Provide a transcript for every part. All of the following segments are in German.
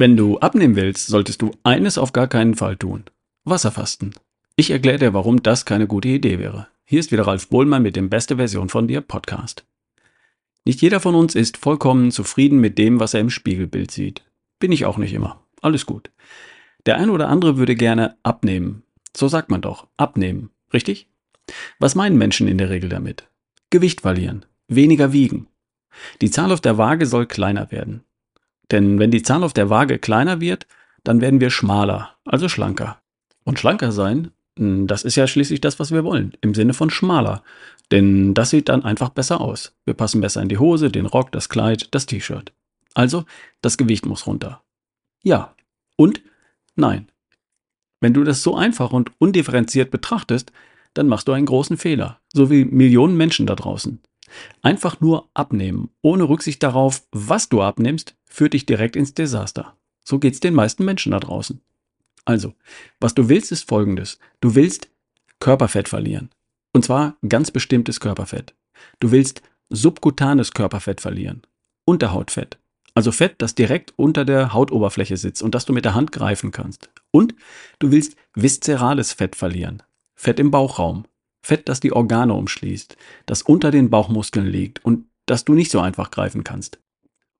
Wenn du abnehmen willst, solltest du eines auf gar keinen Fall tun. Wasserfasten. Ich erkläre dir, warum das keine gute Idee wäre. Hier ist wieder Ralf Bohlmann mit dem Beste Version von dir Podcast. Nicht jeder von uns ist vollkommen zufrieden mit dem, was er im Spiegelbild sieht. Bin ich auch nicht immer. Alles gut. Der ein oder andere würde gerne abnehmen. So sagt man doch. Abnehmen. Richtig? Was meinen Menschen in der Regel damit? Gewicht verlieren. Weniger wiegen. Die Zahl auf der Waage soll kleiner werden. Denn wenn die Zahl auf der Waage kleiner wird, dann werden wir schmaler, also schlanker. Und schlanker sein, hm, das ist ja schließlich das, was wir wollen, im Sinne von schmaler. Denn das sieht dann einfach besser aus. Wir passen besser in die Hose, den Rock, das Kleid, das T-Shirt. Also, das Gewicht muss runter. Ja. Und nein. Wenn du das so einfach und undifferenziert betrachtest, dann machst du einen großen Fehler, so wie Millionen Menschen da draußen. Einfach nur abnehmen, ohne Rücksicht darauf, was du abnimmst, führt dich direkt ins Desaster. So geht's den meisten Menschen da draußen. Also, was du willst, ist folgendes. Du willst Körperfett verlieren. Und zwar ganz bestimmtes Körperfett. Du willst subkutanes Körperfett verlieren. Unterhautfett. Also Fett, das direkt unter der Hautoberfläche sitzt und das du mit der Hand greifen kannst. Und du willst viszerales Fett verlieren. Fett im Bauchraum. Fett, das die Organe umschließt, das unter den Bauchmuskeln liegt und das du nicht so einfach greifen kannst.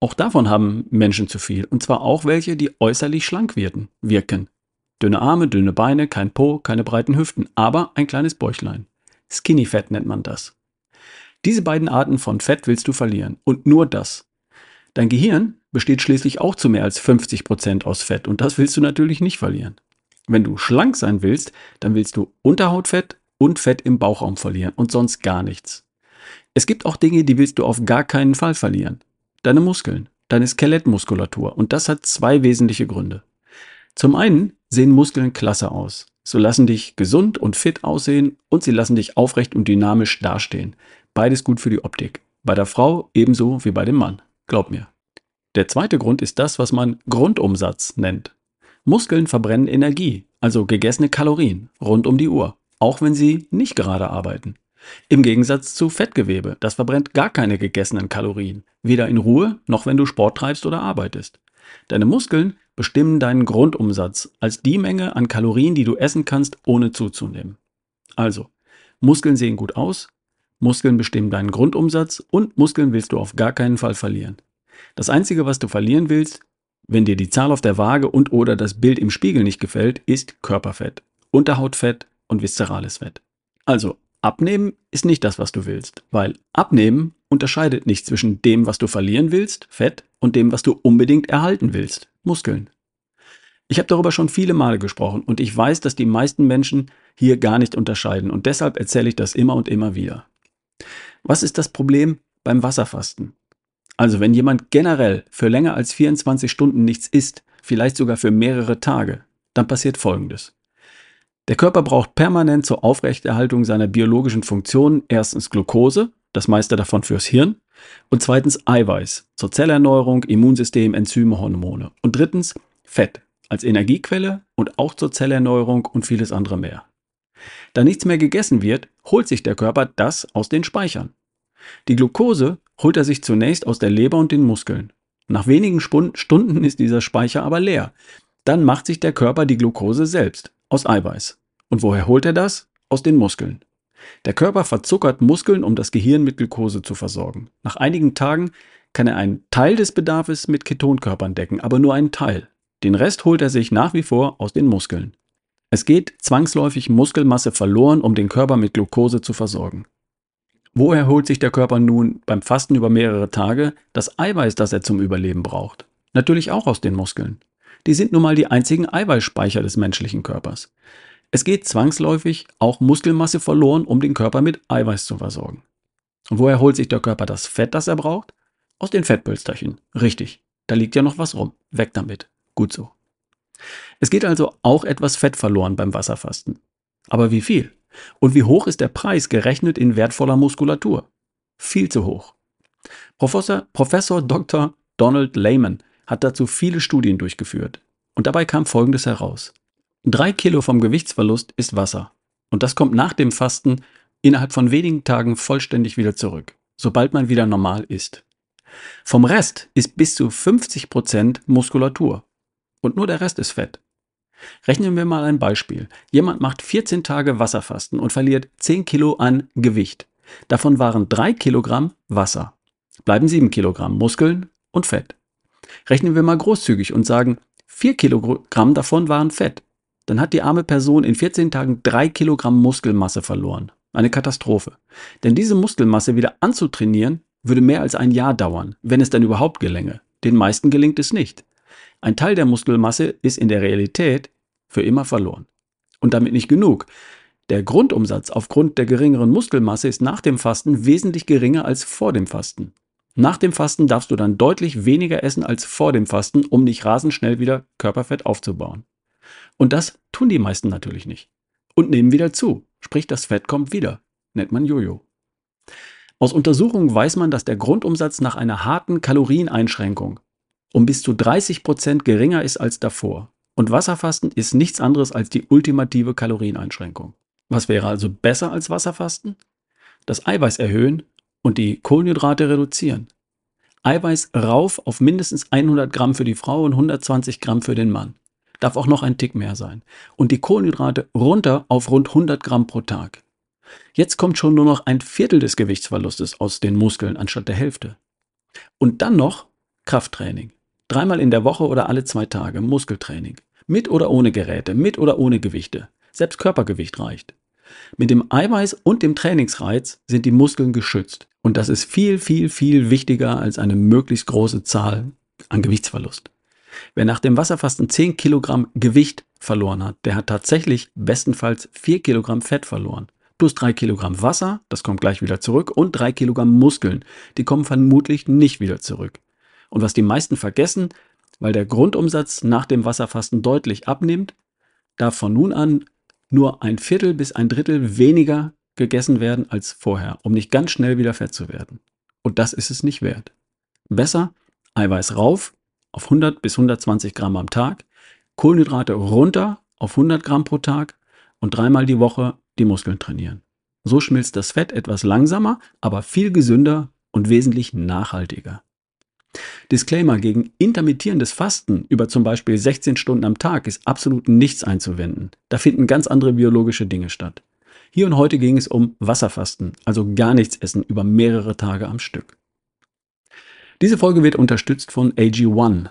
Auch davon haben Menschen zu viel, und zwar auch welche, die äußerlich schlank wirken. wirken. Dünne Arme, dünne Beine, kein Po, keine breiten Hüften, aber ein kleines Bäuchlein. Skinny Fett nennt man das. Diese beiden Arten von Fett willst du verlieren und nur das. Dein Gehirn besteht schließlich auch zu mehr als 50 Prozent aus Fett und das willst du natürlich nicht verlieren. Wenn du schlank sein willst, dann willst du Unterhautfett, und Fett im Bauchraum verlieren und sonst gar nichts. Es gibt auch Dinge, die willst du auf gar keinen Fall verlieren. Deine Muskeln, deine Skelettmuskulatur und das hat zwei wesentliche Gründe. Zum einen sehen Muskeln klasse aus. So lassen dich gesund und fit aussehen und sie lassen dich aufrecht und dynamisch dastehen. Beides gut für die Optik. Bei der Frau ebenso wie bei dem Mann. Glaub mir. Der zweite Grund ist das, was man Grundumsatz nennt. Muskeln verbrennen Energie, also gegessene Kalorien, rund um die Uhr auch wenn sie nicht gerade arbeiten. Im Gegensatz zu Fettgewebe, das verbrennt gar keine gegessenen Kalorien, weder in Ruhe noch wenn du Sport treibst oder arbeitest. Deine Muskeln bestimmen deinen Grundumsatz als die Menge an Kalorien, die du essen kannst, ohne zuzunehmen. Also, Muskeln sehen gut aus, Muskeln bestimmen deinen Grundumsatz und Muskeln willst du auf gar keinen Fall verlieren. Das Einzige, was du verlieren willst, wenn dir die Zahl auf der Waage und oder das Bild im Spiegel nicht gefällt, ist Körperfett, Unterhautfett und viszerales Fett. Also, abnehmen ist nicht das, was du willst, weil abnehmen unterscheidet nicht zwischen dem, was du verlieren willst, Fett, und dem, was du unbedingt erhalten willst, Muskeln. Ich habe darüber schon viele Male gesprochen und ich weiß, dass die meisten Menschen hier gar nicht unterscheiden und deshalb erzähle ich das immer und immer wieder. Was ist das Problem beim Wasserfasten? Also wenn jemand generell für länger als 24 Stunden nichts isst, vielleicht sogar für mehrere Tage, dann passiert Folgendes. Der Körper braucht permanent zur Aufrechterhaltung seiner biologischen Funktionen erstens Glucose, das meiste davon fürs Hirn, und zweitens Eiweiß zur Zellerneuerung, Immunsystem, Enzyme, Hormone. Und drittens Fett als Energiequelle und auch zur Zellerneuerung und vieles andere mehr. Da nichts mehr gegessen wird, holt sich der Körper das aus den Speichern. Die Glucose holt er sich zunächst aus der Leber und den Muskeln. Nach wenigen Stunden ist dieser Speicher aber leer. Dann macht sich der Körper die Glucose selbst aus Eiweiß. Und woher holt er das? Aus den Muskeln. Der Körper verzuckert Muskeln, um das Gehirn mit Glucose zu versorgen. Nach einigen Tagen kann er einen Teil des Bedarfs mit Ketonkörpern decken, aber nur einen Teil. Den Rest holt er sich nach wie vor aus den Muskeln. Es geht zwangsläufig Muskelmasse verloren, um den Körper mit Glucose zu versorgen. Woher holt sich der Körper nun beim Fasten über mehrere Tage das Eiweiß, das er zum Überleben braucht? Natürlich auch aus den Muskeln. Die sind nun mal die einzigen Eiweißspeicher des menschlichen Körpers. Es geht zwangsläufig auch Muskelmasse verloren, um den Körper mit Eiweiß zu versorgen. Und woher holt sich der Körper das Fett, das er braucht? Aus den Fettpölsterchen. Richtig. Da liegt ja noch was rum. Weg damit. Gut so. Es geht also auch etwas Fett verloren beim Wasserfasten. Aber wie viel? Und wie hoch ist der Preis gerechnet in wertvoller Muskulatur? Viel zu hoch. Professor, Professor Dr. Donald Lehman hat dazu viele Studien durchgeführt. Und dabei kam Folgendes heraus. Drei Kilo vom Gewichtsverlust ist Wasser. Und das kommt nach dem Fasten innerhalb von wenigen Tagen vollständig wieder zurück, sobald man wieder normal ist. Vom Rest ist bis zu 50 Prozent Muskulatur. und nur der Rest ist Fett. Rechnen wir mal ein Beispiel. Jemand macht 14 Tage Wasserfasten und verliert 10 Kilo an Gewicht. Davon waren 3 Kilogramm Wasser. Bleiben 7 Kilogramm Muskeln und Fett. Rechnen wir mal großzügig und sagen, 4 Kilogramm davon waren Fett. Dann hat die arme Person in 14 Tagen 3 Kilogramm Muskelmasse verloren. Eine Katastrophe. Denn diese Muskelmasse wieder anzutrainieren, würde mehr als ein Jahr dauern, wenn es dann überhaupt gelänge. Den meisten gelingt es nicht. Ein Teil der Muskelmasse ist in der Realität für immer verloren. Und damit nicht genug. Der Grundumsatz aufgrund der geringeren Muskelmasse ist nach dem Fasten wesentlich geringer als vor dem Fasten. Nach dem Fasten darfst du dann deutlich weniger essen als vor dem Fasten, um nicht rasend schnell wieder Körperfett aufzubauen. Und das tun die meisten natürlich nicht. Und nehmen wieder zu. Sprich, das Fett kommt wieder. Nennt man Jojo. Aus Untersuchungen weiß man, dass der Grundumsatz nach einer harten Kalorieneinschränkung um bis zu 30 Prozent geringer ist als davor. Und Wasserfasten ist nichts anderes als die ultimative Kalorieneinschränkung. Was wäre also besser als Wasserfasten? Das Eiweiß erhöhen und die Kohlenhydrate reduzieren. Eiweiß rauf auf mindestens 100 Gramm für die Frau und 120 Gramm für den Mann. Darf auch noch ein Tick mehr sein. Und die Kohlenhydrate runter auf rund 100 Gramm pro Tag. Jetzt kommt schon nur noch ein Viertel des Gewichtsverlustes aus den Muskeln anstatt der Hälfte. Und dann noch Krafttraining. Dreimal in der Woche oder alle zwei Tage Muskeltraining. Mit oder ohne Geräte, mit oder ohne Gewichte. Selbst Körpergewicht reicht. Mit dem Eiweiß und dem Trainingsreiz sind die Muskeln geschützt. Und das ist viel, viel, viel wichtiger als eine möglichst große Zahl an Gewichtsverlust. Wer nach dem Wasserfasten 10 Kilogramm Gewicht verloren hat, der hat tatsächlich bestenfalls 4 Kilogramm Fett verloren. Plus 3 Kilogramm Wasser, das kommt gleich wieder zurück, und 3 Kilogramm Muskeln, die kommen vermutlich nicht wieder zurück. Und was die meisten vergessen, weil der Grundumsatz nach dem Wasserfasten deutlich abnimmt, darf von nun an nur ein Viertel bis ein Drittel weniger gegessen werden als vorher, um nicht ganz schnell wieder fett zu werden. Und das ist es nicht wert. Besser Eiweiß rauf auf 100 bis 120 Gramm am Tag, Kohlenhydrate runter auf 100 Gramm pro Tag und dreimal die Woche die Muskeln trainieren. So schmilzt das Fett etwas langsamer, aber viel gesünder und wesentlich nachhaltiger. Disclaimer gegen intermittierendes Fasten über zum Beispiel 16 Stunden am Tag ist absolut nichts einzuwenden. Da finden ganz andere biologische Dinge statt. Hier und heute ging es um Wasserfasten, also gar nichts essen über mehrere Tage am Stück. Diese Folge wird unterstützt von AG1.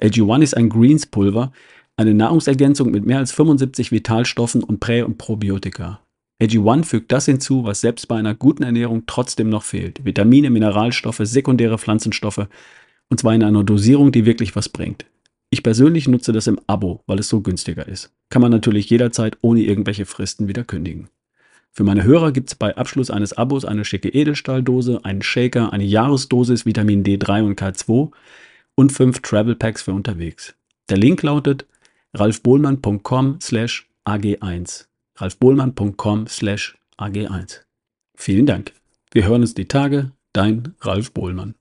AG1 ist ein Greens-Pulver, eine Nahrungsergänzung mit mehr als 75 Vitalstoffen und Prä- und Probiotika. AG1 fügt das hinzu, was selbst bei einer guten Ernährung trotzdem noch fehlt. Vitamine, Mineralstoffe, sekundäre Pflanzenstoffe und zwar in einer Dosierung, die wirklich was bringt. Ich persönlich nutze das im Abo, weil es so günstiger ist. Kann man natürlich jederzeit ohne irgendwelche Fristen wieder kündigen. Für meine Hörer gibt es bei Abschluss eines Abos eine schicke Edelstahldose, einen Shaker, eine Jahresdosis Vitamin D3 und K2 und fünf Travel Packs für unterwegs. Der Link lautet ralfbohlmann.com slash ag1. ralfbohlmann.com slash ag1. Vielen Dank. Wir hören uns die Tage. Dein Ralf Bohlmann.